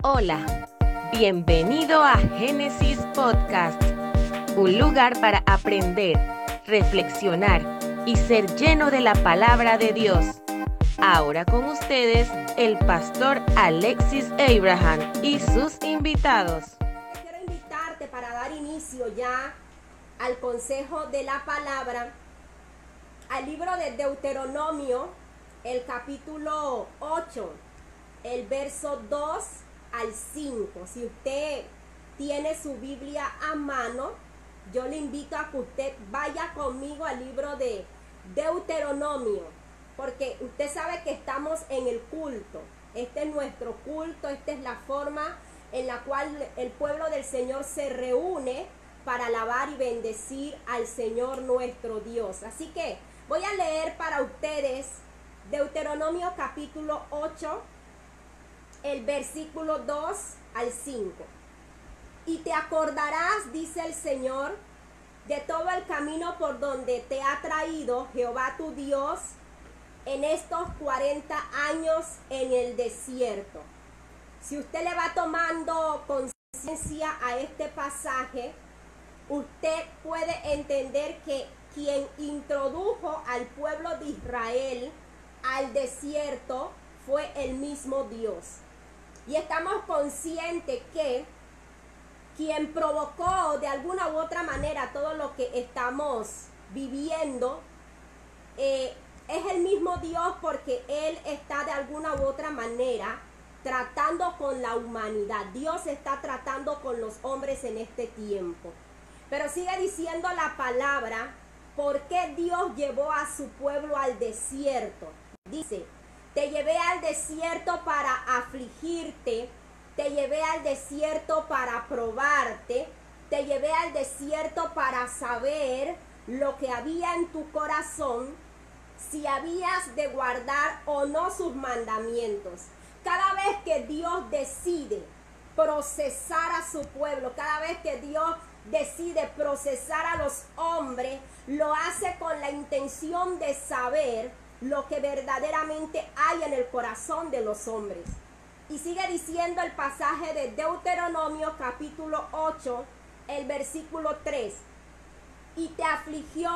Hola, bienvenido a Génesis Podcast, un lugar para aprender, reflexionar y ser lleno de la palabra de Dios. Ahora con ustedes el pastor Alexis Abraham y sus invitados. Quiero invitarte para dar inicio ya al consejo de la palabra, al libro de Deuteronomio, el capítulo 8, el verso 2 al 5. Si usted tiene su Biblia a mano, yo le invito a que usted vaya conmigo al libro de Deuteronomio, porque usted sabe que estamos en el culto. Este es nuestro culto, esta es la forma en la cual el pueblo del Señor se reúne para alabar y bendecir al Señor nuestro Dios. Así que voy a leer para ustedes Deuteronomio capítulo 8, el versículo 2 al 5. Y te acordarás, dice el Señor, de todo el camino por donde te ha traído Jehová tu Dios en estos 40 años en el desierto. Si usted le va tomando conciencia a este pasaje, usted puede entender que quien introdujo al pueblo de Israel al desierto fue el mismo Dios. Y estamos conscientes que quien provocó de alguna u otra manera todo lo que estamos viviendo eh, es el mismo Dios porque Él está de alguna u otra manera tratando con la humanidad. Dios está tratando con los hombres en este tiempo. Pero sigue diciendo la palabra, ¿por qué Dios llevó a su pueblo al desierto? Dice, te llevé al desierto para afligirte, te llevé al desierto para probarte, te llevé al desierto para saber lo que había en tu corazón, si habías de guardar o no sus mandamientos. Cada vez que Dios decide procesar a su pueblo, cada vez que Dios decide procesar a los hombres, lo hace con la intención de saber lo que verdaderamente hay en el corazón de los hombres. Y sigue diciendo el pasaje de Deuteronomio capítulo 8, el versículo 3. Y te afligió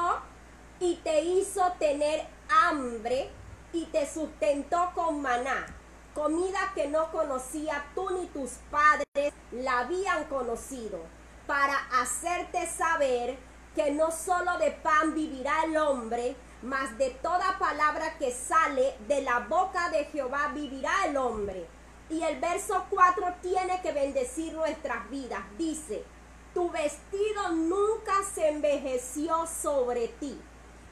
y te hizo tener hambre y te sustentó con maná, comida que no conocía tú ni tus padres la habían conocido, para hacerte saber que no solo de pan vivirá el hombre, mas de toda palabra que sale de la boca de Jehová vivirá el hombre. Y el verso 4 tiene que bendecir nuestras vidas. Dice, tu vestido nunca se envejeció sobre ti.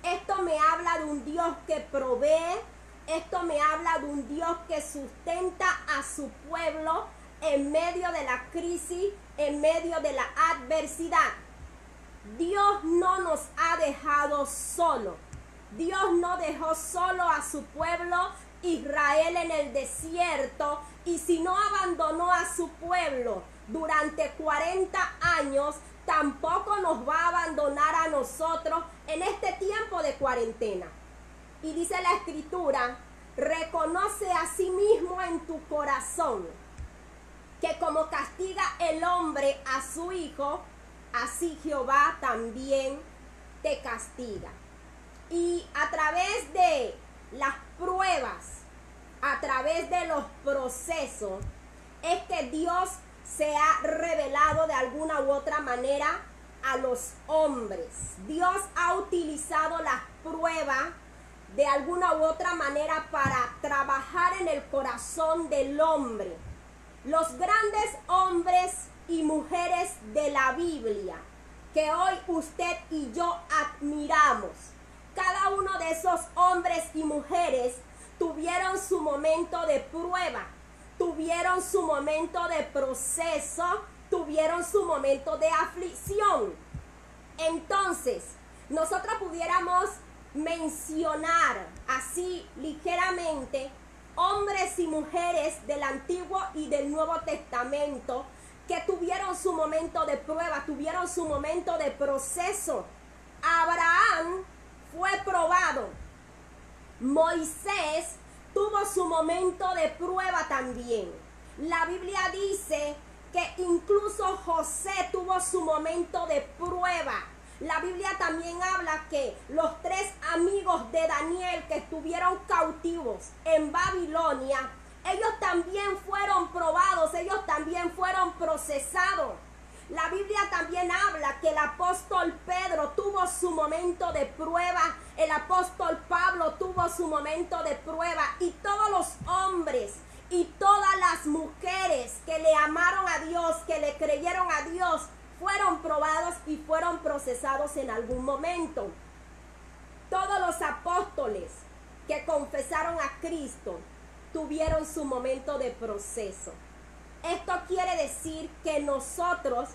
Esto me habla de un Dios que provee, esto me habla de un Dios que sustenta a su pueblo en medio de la crisis, en medio de la adversidad. Dios no nos ha dejado solo. Dios no dejó solo a su pueblo Israel en el desierto y si no abandonó a su pueblo durante 40 años, tampoco nos va a abandonar a nosotros en este tiempo de cuarentena. Y dice la escritura, reconoce a sí mismo en tu corazón que como castiga el hombre a su hijo, así Jehová también te castiga. Y a través de las pruebas, a través de los procesos, es que Dios se ha revelado de alguna u otra manera a los hombres. Dios ha utilizado las pruebas de alguna u otra manera para trabajar en el corazón del hombre. Los grandes hombres y mujeres de la Biblia que hoy usted y yo admiramos uno de esos hombres y mujeres tuvieron su momento de prueba, tuvieron su momento de proceso, tuvieron su momento de aflicción. Entonces, nosotros pudiéramos mencionar así ligeramente hombres y mujeres del Antiguo y del Nuevo Testamento que tuvieron su momento de prueba, tuvieron su momento de proceso. Abraham fue probado. Moisés tuvo su momento de prueba también. La Biblia dice que incluso José tuvo su momento de prueba. La Biblia también habla que los tres amigos de Daniel que estuvieron cautivos en Babilonia, ellos también fueron probados, ellos también fueron procesados. La Biblia también habla que el apóstol Pedro tuvo su momento de prueba, el apóstol Pablo tuvo su momento de prueba y todos los hombres y todas las mujeres que le amaron a Dios, que le creyeron a Dios, fueron probados y fueron procesados en algún momento. Todos los apóstoles que confesaron a Cristo tuvieron su momento de proceso. Esto quiere decir que nosotros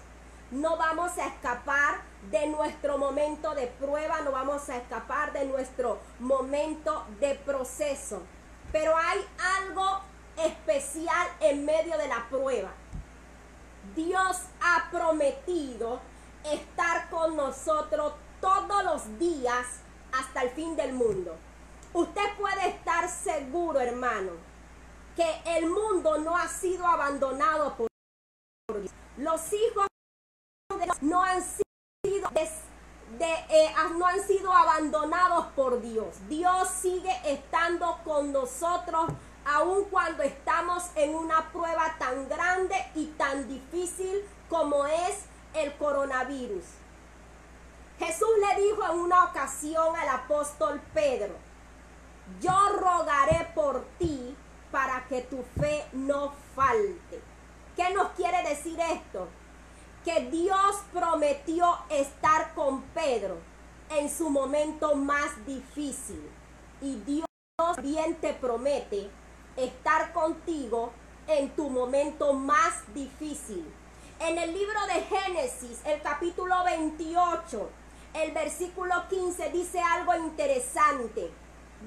no vamos a escapar de nuestro momento de prueba, no vamos a escapar de nuestro momento de proceso. Pero hay algo especial en medio de la prueba. Dios ha prometido estar con nosotros todos los días hasta el fin del mundo. Usted puede estar seguro, hermano, que el mundo no ha sido abandonado por Dios. Los hijos de Dios no han sido eh, no han sido abandonados por Dios. Dios sigue estando con nosotros aun cuando estamos en una prueba tan grande y tan difícil como es el coronavirus. Jesús le dijo en una ocasión al apóstol Pedro, yo rogaré por ti para que tu fe no falte. ¿Qué nos quiere decir esto? Que Dios prometió estar con Pedro en su momento más difícil. Y Dios bien te promete estar contigo en tu momento más difícil. En el libro de Génesis, el capítulo 28, el versículo 15 dice algo interesante.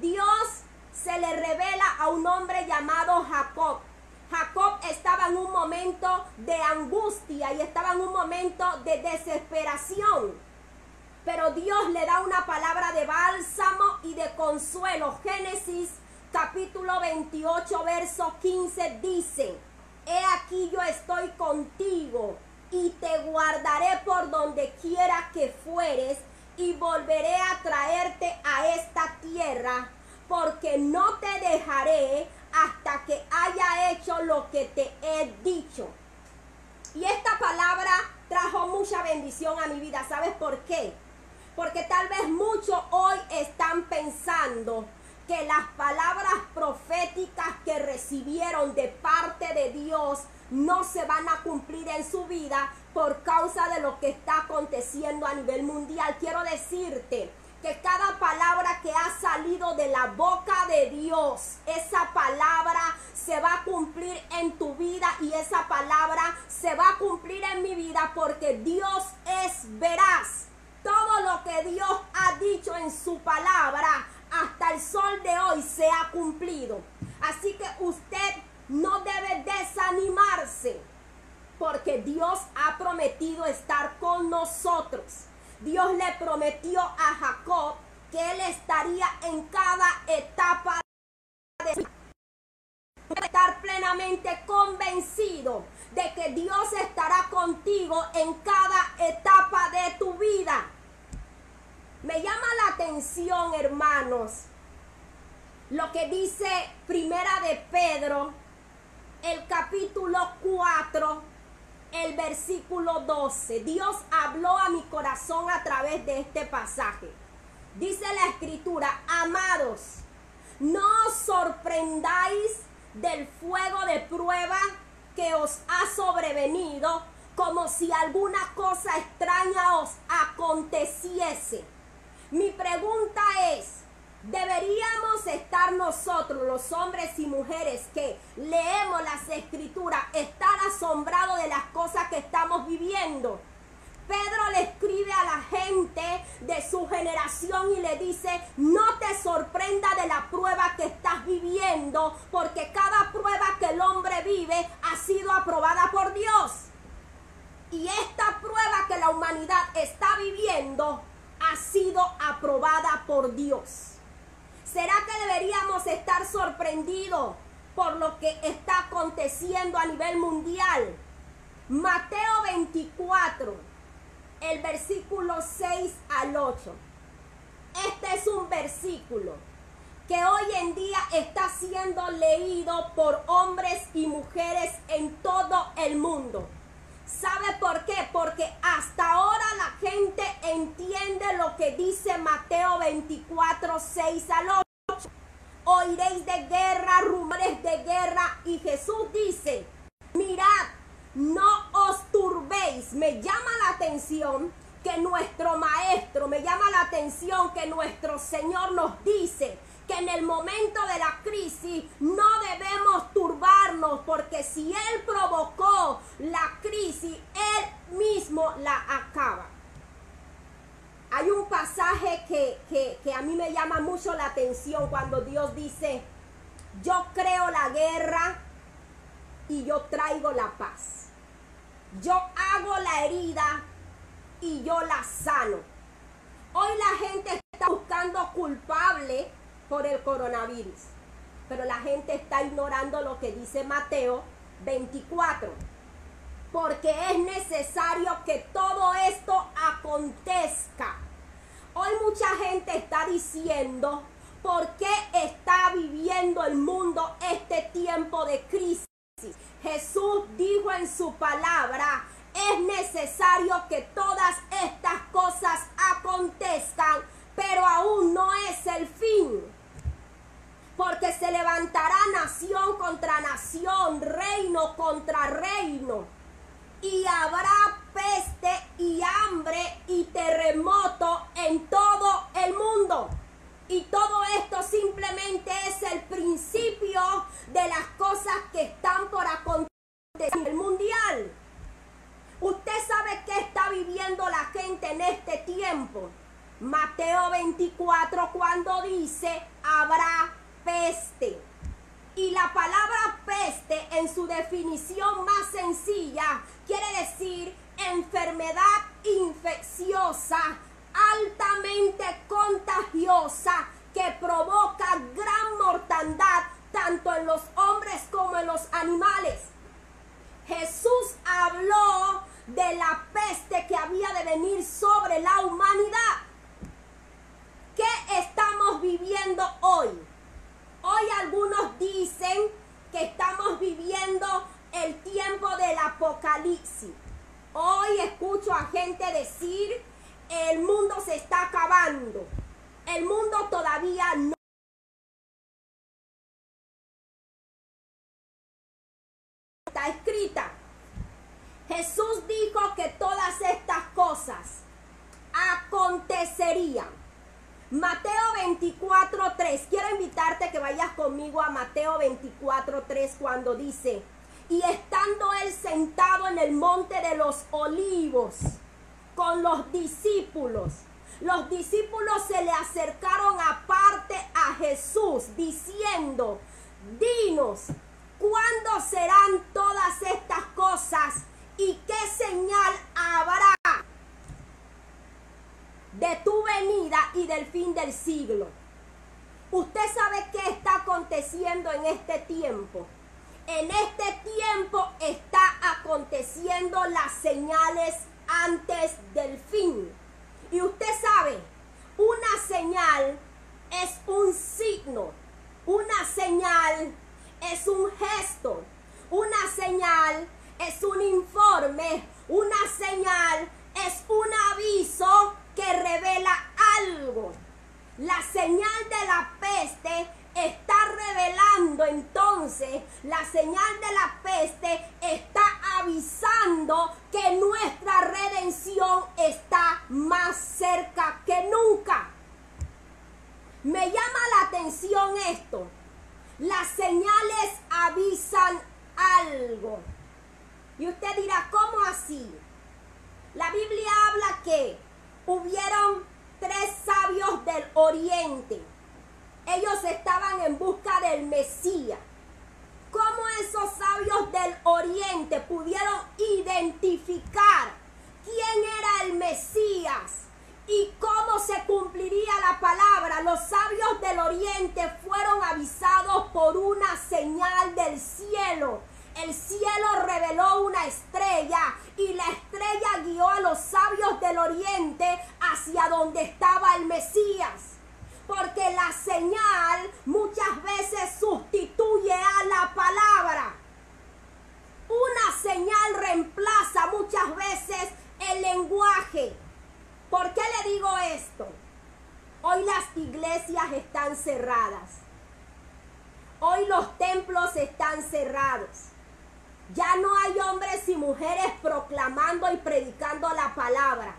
Dios se le revela a un hombre llamado Jacob. Jacob estaba en un momento de angustia y estaba en un momento de desesperación. Pero Dios le da una palabra de bálsamo y de consuelo. Génesis capítulo 28, verso 15 dice, He aquí yo estoy contigo y te guardaré por donde quiera que fueres y volveré a traerte a esta tierra, porque no te dejaré hasta que haya hecho lo que te he dicho. Y esta palabra trajo mucha bendición a mi vida. ¿Sabes por qué? Porque tal vez muchos hoy están pensando, que las palabras proféticas que recibieron de parte de Dios no se van a cumplir en su vida por causa de lo que está aconteciendo a nivel mundial. Quiero decirte que cada palabra que ha salido de la boca de Dios, esa palabra se va a cumplir en tu vida y esa palabra se va a cumplir en mi vida porque Dios es veraz. Todo lo que Dios ha dicho en su palabra hasta el sol de hoy se ha cumplido. Así que usted no debe desanimarse porque Dios ha prometido estar con nosotros. Dios le prometió a Jacob que él estaría en cada etapa de su estar plenamente convencido de que Dios estará contigo en cada etapa de tu vida. Me llama la atención, hermanos, lo que dice Primera de Pedro, el capítulo 4, el versículo 12. Dios habló a mi corazón a través de este pasaje. Dice la escritura, amados, no os sorprendáis del fuego de prueba que os ha sobrevenido como si alguna cosa extraña os aconteciese mi pregunta es, ¿deberíamos estar nosotros, los hombres y mujeres que leemos las escrituras, estar asombrados de las cosas que estamos viviendo? Pedro le escribe a la gente de su generación y le dice, no te sorprenda de la prueba que estás viviendo, porque cada prueba que el hombre vive ha sido aprobada por Dios. Y esta prueba que la humanidad está viviendo ha sido aprobada por Dios. ¿Será que deberíamos estar sorprendidos por lo que está aconteciendo a nivel mundial. Mateo 24, el versículo 6 al 8. Este es un versículo que hoy en día está siendo leído por hombres y mujeres en todo el mundo. ¿Sabe por qué? Porque hasta ahora la gente entiende lo que dice Mateo 24, 6 al 8. Oiréis de guerra, rumores de guerra. Y Jesús dice, mirad, no os turbéis. Me llama la atención que nuestro maestro, me llama la atención que nuestro Señor nos dice en el momento de la crisis no debemos turbarnos porque si Él provocó la crisis, Él mismo la acaba. Hay un pasaje que, que, que a mí me llama mucho la atención cuando Dios dice, yo creo la guerra y yo traigo la paz. Yo hago la herida y yo la sano. Hoy la gente está buscando culpable por el coronavirus, pero la gente está ignorando lo que dice Mateo 24, porque es necesario que todo esto acontezca. Hoy mucha gente está diciendo, ¿por qué está viviendo el mundo este tiempo de crisis? Jesús dijo en su palabra, es necesario que todas estas cosas acontezcan, pero aún no es el fin. Porque se levantará nación contra nación, reino contra reino. Y habrá peste y hambre y terremoto en todo el mundo. Y todo esto simplemente es el principio de las cosas que están por acontecer en el mundial. Usted sabe qué está viviendo la gente en este tiempo. Mateo 24 cuando dice habrá peste. Y la palabra peste en su definición más sencilla quiere decir enfermedad infecciosa altamente contagiosa que provoca gran mortandad tanto en los hombres como en los animales. Jesús habló de la peste que había de venir sobre la humanidad. ¿Qué estamos viviendo hoy? Hoy algunos dicen que estamos viviendo el tiempo del apocalipsis. Hoy escucho a gente decir el mundo se está acabando. El mundo todavía no está escrita. Jesús dijo que todas estas cosas acontecerían. Mateo 24:3. Quiero invitarte que vayas conmigo a Mateo 24:3 cuando dice, y estando él sentado en el monte de los olivos, con los discípulos. Los discípulos se le acercaron aparte a Jesús diciendo, dinos, ¿cuándo serán todas estas cosas y qué señal habrá de tu venida y del fin del siglo? Usted sabe qué está aconteciendo en este tiempo. En este tiempo está aconteciendo las señales antes del fin. Y usted sabe, una señal es un signo, una señal es un gesto, una señal es un informe, una señal es un aviso que revela algo. La señal de la peste está revelando entonces, la señal de la peste está avisando que nuestra redención está más cerca que nunca. Me llama la atención esto. Las señales avisan algo. Y usted dirá, ¿cómo así? La Biblia habla que hubieron tres sabios del oriente ellos estaban en busca del Mesías. ¿Cómo esos sabios del oriente pudieron identificar quién era el Mesías y cómo se cumpliría la palabra? Los sabios del oriente fueron avisados por una señal la estrella y la estrella guió a los sabios del oriente hacia donde estaba el Mesías. Porque la señal muchas veces sustituye a la palabra. Una señal reemplaza muchas veces el lenguaje. ¿Por qué le digo esto? Hoy las iglesias están cerradas. Hoy los templos están cerrados. Ya no hay hombres y mujeres proclamando y predicando la palabra.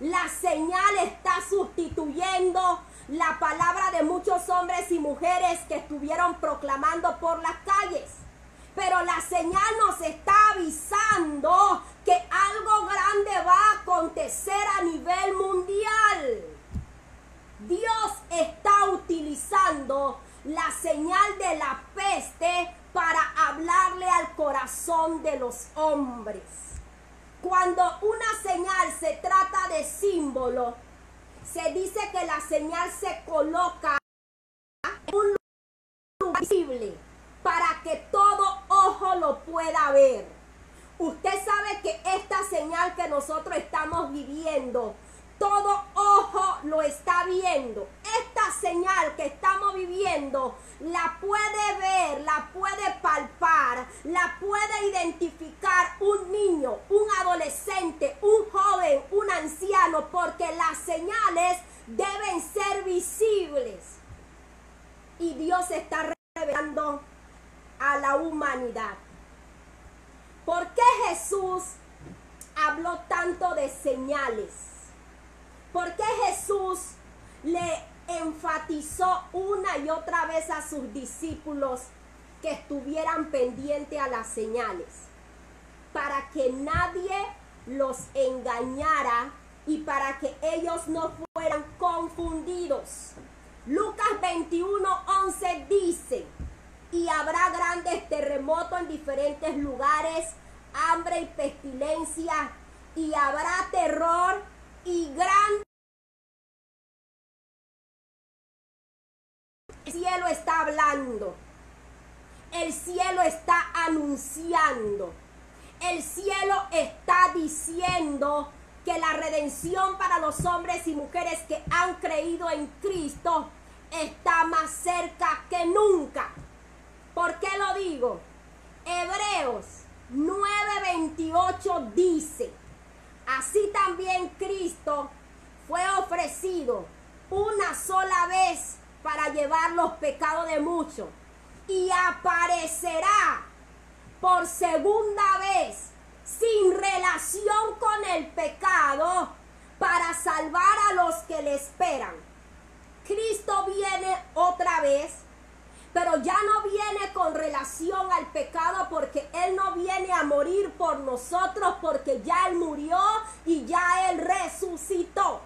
La señal está sustituyendo la palabra de muchos hombres y mujeres que estuvieron proclamando por las calles. Pero la señal nos está avisando que algo grande va a acontecer a nivel mundial. Dios está utilizando la señal de la peste para hablarle al corazón de los hombres. Cuando una señal se trata de símbolo, se dice que la señal se coloca en un lugar visible para que todo ojo lo pueda ver. Usted sabe que esta señal que nosotros estamos viviendo todo ojo lo está viendo. Esta señal viviendo la puede ver, la puede palpar, la puede identificar un niño, un adolescente, un joven, un anciano, porque las señales deben ser visibles. Y Dios está revelando a la humanidad. ¿Por qué Jesús habló tanto de señales? ¿Por qué Jesús le enfatizó una y otra vez a sus discípulos que estuvieran pendientes a las señales? Para que nadie los engañara y para que ellos no fueran confundidos. Lucas 21, 11 dice, y habrá grandes terremotos en diferentes lugares, hambre y pestilencia, y habrá terror y gran El cielo está hablando. El cielo está anunciando. El cielo está diciendo que la redención para los hombres y mujeres que han creído en Cristo está más cerca que nunca. ¿Por qué lo digo? Hebreos 9:28 dice, así también Cristo fue ofrecido una sola vez para llevar los pecados de muchos. Y aparecerá por segunda vez sin relación con el pecado para salvar a los que le esperan. Cristo viene otra vez, pero ya no viene con relación al pecado porque Él no viene a morir por nosotros porque ya Él murió y ya Él resucitó.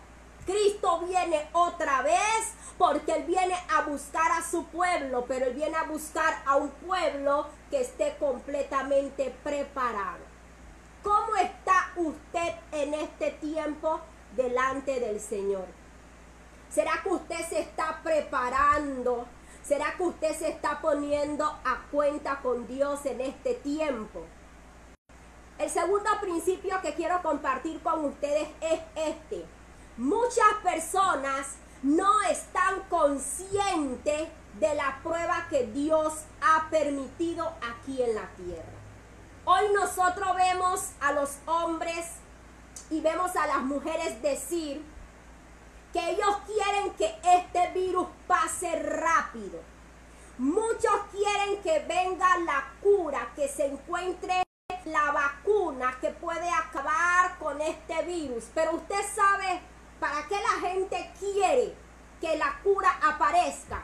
Cristo viene otra vez porque Él viene a buscar a su pueblo, pero Él viene a buscar a un pueblo que esté completamente preparado. ¿Cómo está usted en este tiempo delante del Señor? ¿Será que usted se está preparando? ¿Será que usted se está poniendo a cuenta con Dios en este tiempo? El segundo principio que quiero compartir con ustedes es este. Muchas personas no están conscientes de la prueba que Dios ha permitido aquí en la tierra. Hoy nosotros vemos a los hombres y vemos a las mujeres decir que ellos quieren que este virus pase rápido. Muchos quieren que venga la cura, que se encuentre la vacuna que puede acabar con este virus. Pero usted sabe ¿Para qué la gente quiere que la cura aparezca?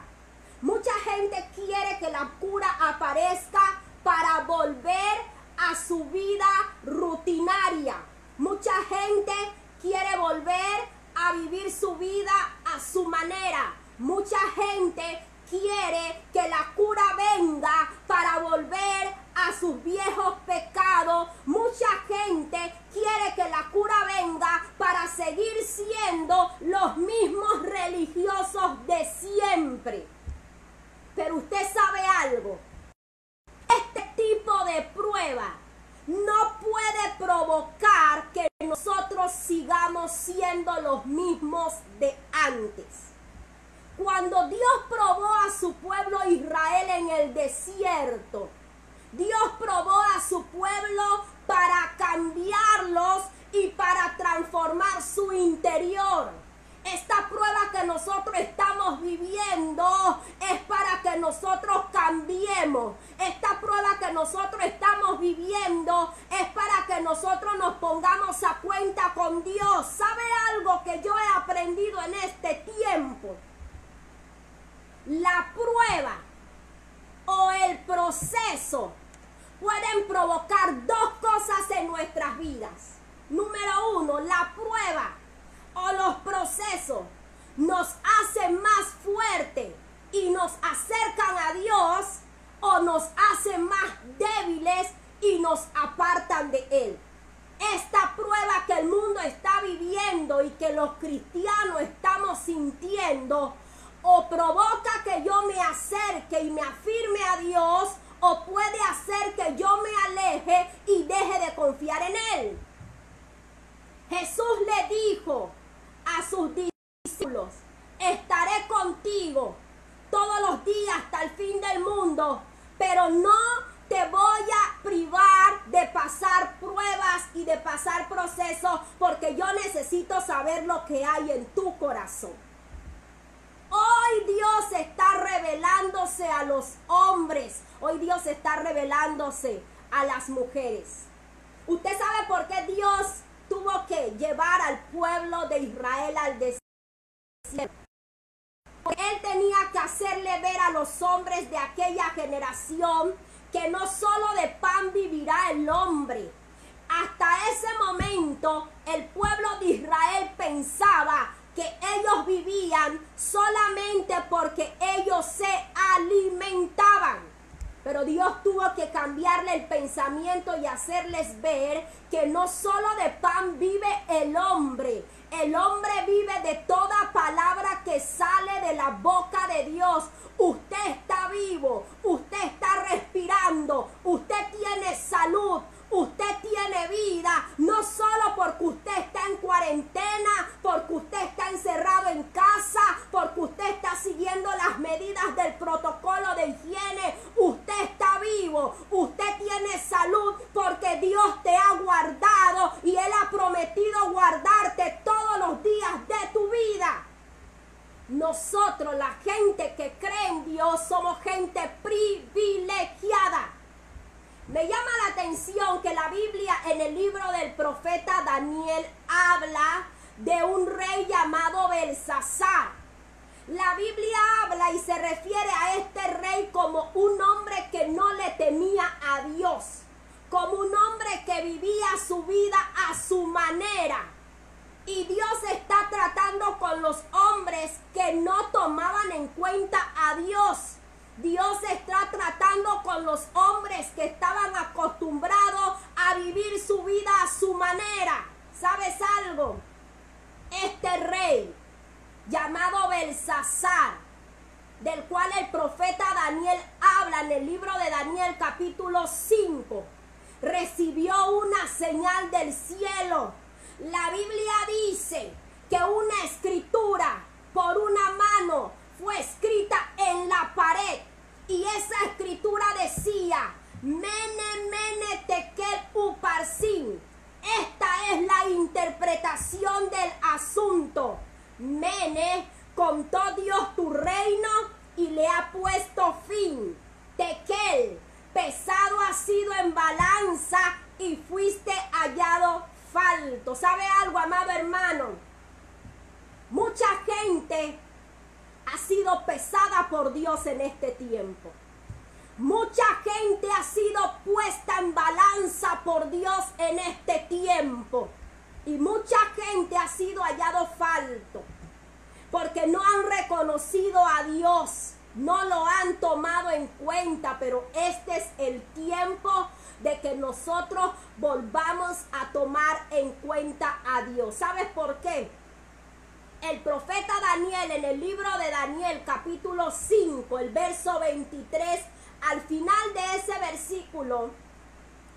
Mucha gente quiere que la cura aparezca para volver a su vida rutinaria. Mucha gente quiere volver a vivir su vida a su manera. Mucha gente quiere que la cura venga para volver a sus viejos pecados. Mucha gente quiere que la cura venga seguir siendo los mismos religiosos de siempre. Pero usted sabe algo. Este tipo de prueba no provocar que nosotros sigamos siendo los mismos de antes. Cuando Dios probó a su pueblo Israel en el desierto, Dios probó a su pueblo para cambiarlos y para transformar su interior. Esta prueba que nosotros estamos viviendo es para que nosotros cambiemos. Esta prueba que nosotros estamos viviendo es para que nosotros nos pongamos a cuenta con Dios. ¿Sabe algo que yo he aprendido en este tiempo? La prueba o el proceso pueden provocar dos cosas en nuestras vidas. Número uno, la prueba o los procesos nos hacen más fuerte y nos acercan a Dios o nos hacen más débiles y nos apartan de Él. Esta prueba que el mundo está viviendo y que los cristianos estamos sintiendo o provoca que yo me acerque y me afirme a Dios o puede hacer que yo me aleje y deje de confiar en Él. Jesús le dijo a sus discípulos, estaré contigo todos los días hasta el fin del mundo, pero no te voy a privar de pasar pruebas y de pasar procesos porque yo necesito saber lo que hay en tu corazón. Hoy Dios está revelándose a los hombres, hoy Dios está revelándose a las mujeres. ¿Usted sabe por qué Dios tuvo que llevar al pueblo de Israel al desierto. Él tenía que hacerle ver a los hombres de aquella generación que no solo de pan vivirá el hombre. Hasta ese momento el pueblo de Israel pensaba que ellos vivían solamente porque ellos se alimentaban. Pero Dios tuvo que cambiarle el pensamiento y hacerles ver que no solo de pan vive el hombre, el hombre vive de toda palabra que sale de la boca de Dios. Usted está vivo, usted está respirando, usted tiene salud, Usted tiene vida, no solo porque usted está en cuarentena, porque usted está encerrado en casa, porque usted está siguiendo las medidas del protocolo de higiene. Usted está vivo, usted tiene salud porque Dios te ha guardado y Él ha prometido guardarte todos los días de tu vida. Nosotros, la gente que cree en Dios, somos gente privilegiada. Que la Biblia en el libro del profeta Daniel habla de un rey llamado Belsasar. La Biblia habla y se refiere a este rey como un hombre que no le temía a Dios, como un hombre que vivía su vida a su manera. Y Dios está tratando con los hombres que no tomaban en cuenta a Dios Dios está tratando con los hombres que estaban acostumbrados a vivir su vida a su manera. ¿Sabes algo? Este rey llamado Belsasar, del cual el profeta Daniel habla en el libro de Daniel capítulo 5, recibió una señal del cielo. La Biblia dice que una escritura por una mano fue escrita en la pared y esa escritura decía, Mene, mene, tekel, uparsin. Esta es la interpretación del asunto. Mene, contó Dios tu reino y le ha puesto fin. Tekel, pesado ha sido en balanza y fuiste hallado falto. ¿Sabe algo, amado hermano? Mucha gente ha sido pesada por Dios en este tiempo. Mucha gente ha sido puesta en balanza por Dios en este tiempo. Y mucha gente ha sido hallado falto. Porque no han reconocido a Dios. No lo han tomado en cuenta. Pero este es el tiempo de que nosotros volvamos a tomar en cuenta a Dios. ¿Sabes por qué? El profeta Daniel en el libro de Daniel capítulo 5, el verso 23, al final de ese versículo,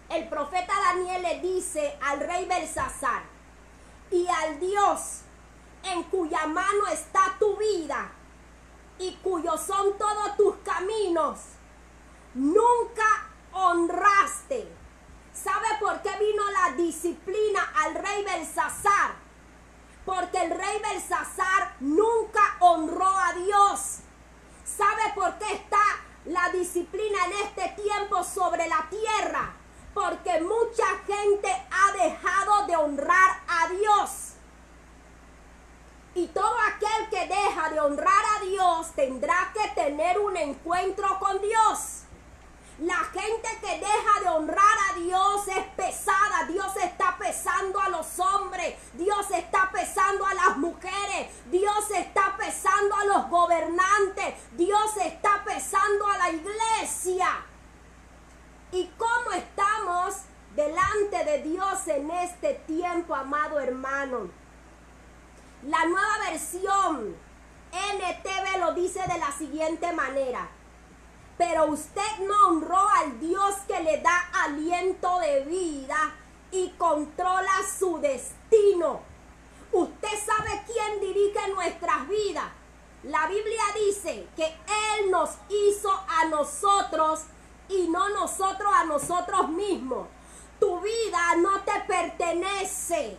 el profeta Daniel le dice al rey Belsasar, y al Dios en cuya mano está tu vida y cuyos son todos tus caminos, nunca honraste. ¿Sabe por qué vino la disciplina al rey Belsasar? Porque el rey Belsasar nunca honró a Dios. ¿Sabe por qué está la disciplina en este tiempo sobre la tierra? Porque mucha gente ha dejado de honrar a Dios. Y todo aquel que deja de honrar a Dios tendrá que tener un encuentro con Dios. La gente que deja de honrar a Dios es pesada. Dios está pesando a los hombres. Dios está pesando a las mujeres. Dios está pesando a los gobernantes. Dios está pesando a la iglesia. ¿Y cómo estamos delante de Dios en este tiempo, amado hermano? La nueva versión NTV lo dice de la siguiente manera pero usted no honró al Dios que le da aliento de vida y controla su destino. Usted sabe quién dirige nuestras vidas. La Biblia dice que Él nos hizo a nosotros y no nosotros a nosotros mismos. Tu vida no te pertenece.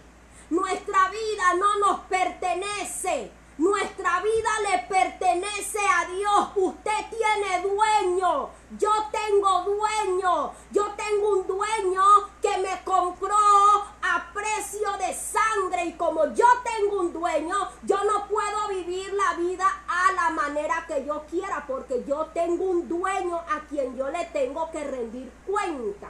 Nuestra vida no nos pertenece. Nuestra vida le pertenece a Dios. Usted tiene dueño. Yo tengo dueño. Yo tengo un dueño que me compró a precio de sangre. Y como yo tengo un dueño, yo no puedo vivir la vida a la manera que yo quiera. Porque yo tengo un dueño a quien yo le tengo que rendir cuenta.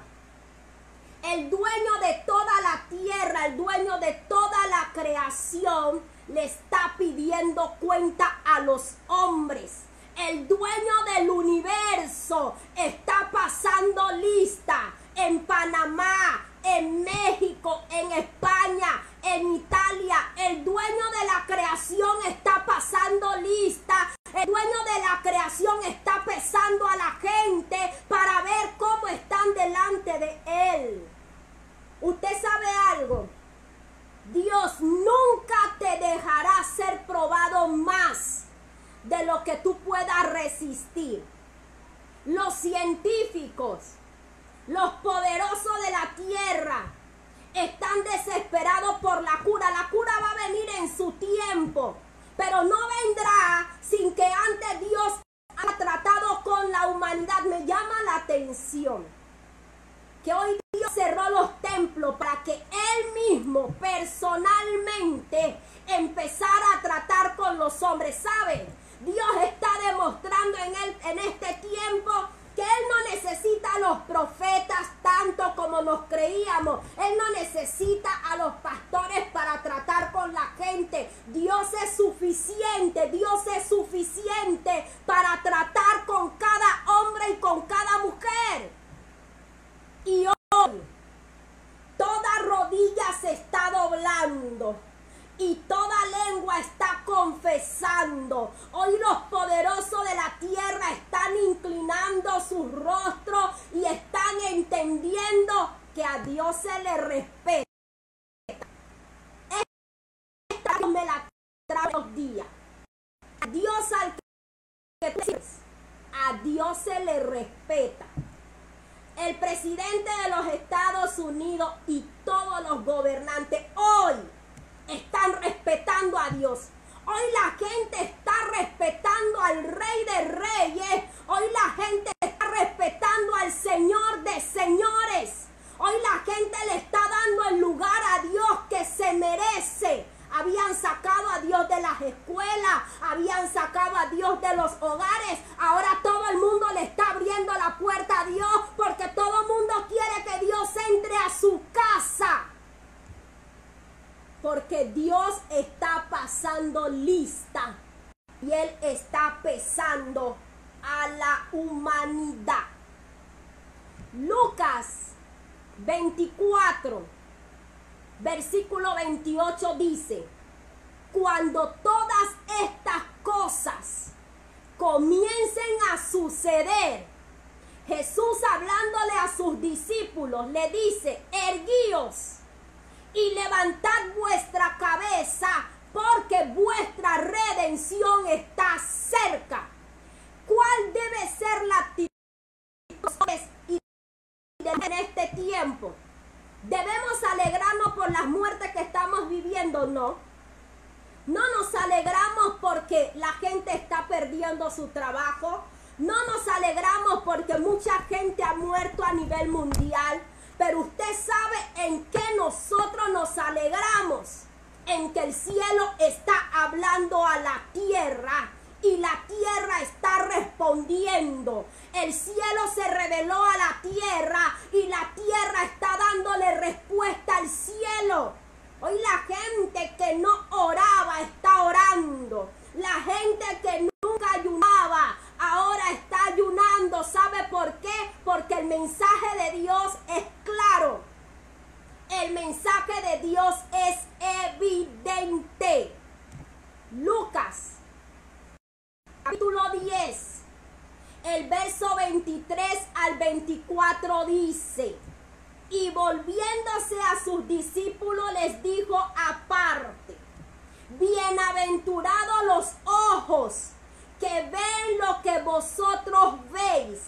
El dueño de toda la tierra, el dueño de toda la creación le está pidiendo cuenta a los hombres. El dueño del universo está pasando lista en Panamá, en México, en España, en Italia. El dueño Porque Dios está pasando lista y Él está pesando a la humanidad. Lucas 24 versículo 28 dice, cuando todas estas cosas comiencen a suceder, Jesús hablándole a sus discípulos le dice, erguíos y levantad vuestra cabeza porque vuestra redención está cerca. ¿Cuál debe ser la actitud en este tiempo? ¿Debemos alegrarnos por las muertes que estamos viviendo? No. No nos alegramos porque la gente está perdiendo su trabajo. No nos alegramos porque mucha gente ha muerto a nivel mundial. Pero usted sabe en qué nosotros nos alegramos. En que el cielo está hablando a la tierra y la tierra está respondiendo. El cielo se reveló a la tierra y la tierra está dándole respuesta al cielo. Hoy la gente que no oraba está orando. La gente que nunca ayunaba ahora está ayunando. ¿Sabe por qué? Porque el mensaje de Dios es claro. El mensaje de Dios es evidente. Lucas capítulo 10, el verso 23 al 24 dice, y volviéndose a sus discípulos les dijo aparte, bienaventurados los ojos que ven lo que vosotros veis,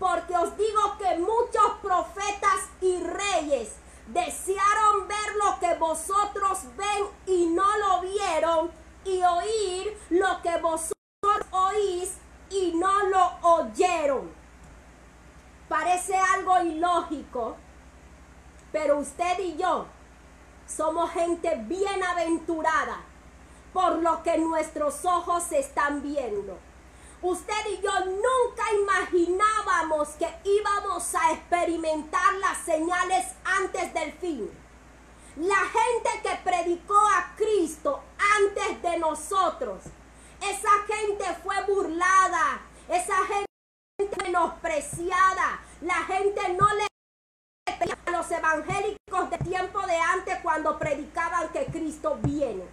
porque os digo que muchos profetas y reyes desearon ver lo que vosotros ven y no lo vieron, y oír lo que vosotros oís y no lo oyeron. Parece algo ilógico, pero usted y yo somos gente bienaventurada por lo que nuestros ojos están viendo. Usted y yo nunca imaginábamos que íbamos a experimentar las señales antes del fin. La gente que predicó a Cristo antes de nosotros esa gente fue burlada. Esa gente menospreciada. La gente no le a los evangélicos de tiempo de antes cuando predicaban que Cristo viene.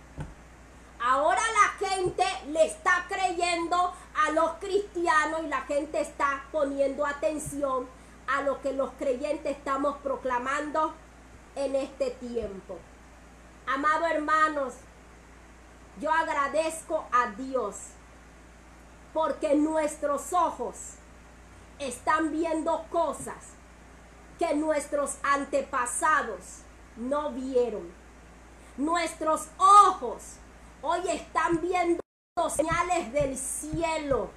Ahora la gente le está creyendo a los cristianos y la gente está poniendo atención a lo que los creyentes estamos proclamando en este tiempo. Amados hermanos, yo agradezco a Dios porque nuestros ojos están viendo cosas que nuestros antepasados no vieron. Nuestros ojos hoy están viendo señales del cielo.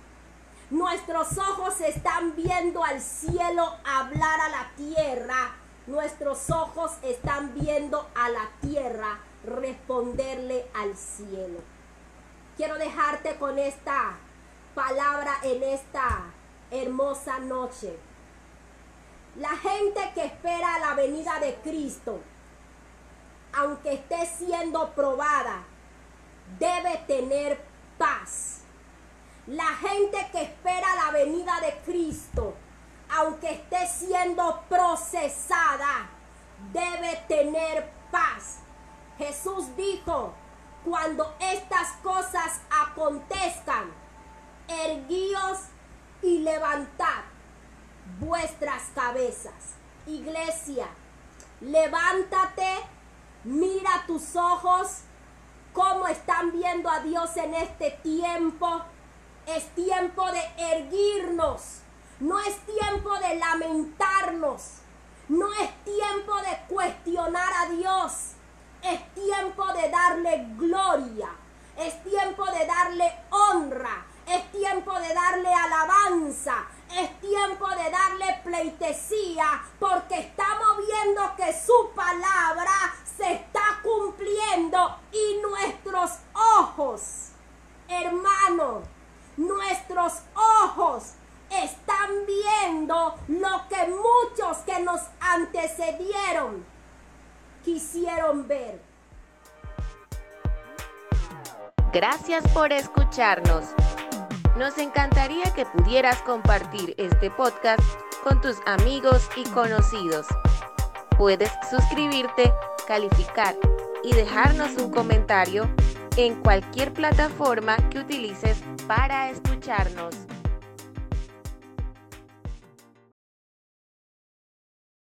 Nuestros ojos están viendo al cielo hablar a la tierra. Nuestros ojos están viendo a la tierra responderle al cielo. Quiero dejarte con esta palabra en esta hermosa noche. La gente que espera la venida de Cristo, aunque esté siendo probada, debe tener paz. La gente que espera la venida de Cristo, aunque esté siendo procesada, debe tener paz. Jesús dijo, cuando estas cosas acontezcan, erguíos y levantad vuestras cabezas. Iglesia, levántate, mira tus ojos, cómo están viendo a Dios en este tiempo. Es tiempo de erguirnos, no es tiempo de lamentarnos, no es tiempo de cuestionar a Dios es tiempo de darle gloria. Es tiempo de darle honra. Es tiempo de darle alabanza. Es tiempo de darle pleitesía. Porque estamos viendo que su palabra se está cumpliendo. Y nuestros ojos, hermanos, nuestros ojos están viendo lo que muchos que nos antecedieron quisieron ver. Gracias por escucharnos. Nos encantaría que pudieras compartir este podcast con tus amigos y conocidos. Puedes suscribirte, calificar y dejarnos un comentario en cualquier plataforma que utilices para escucharnos.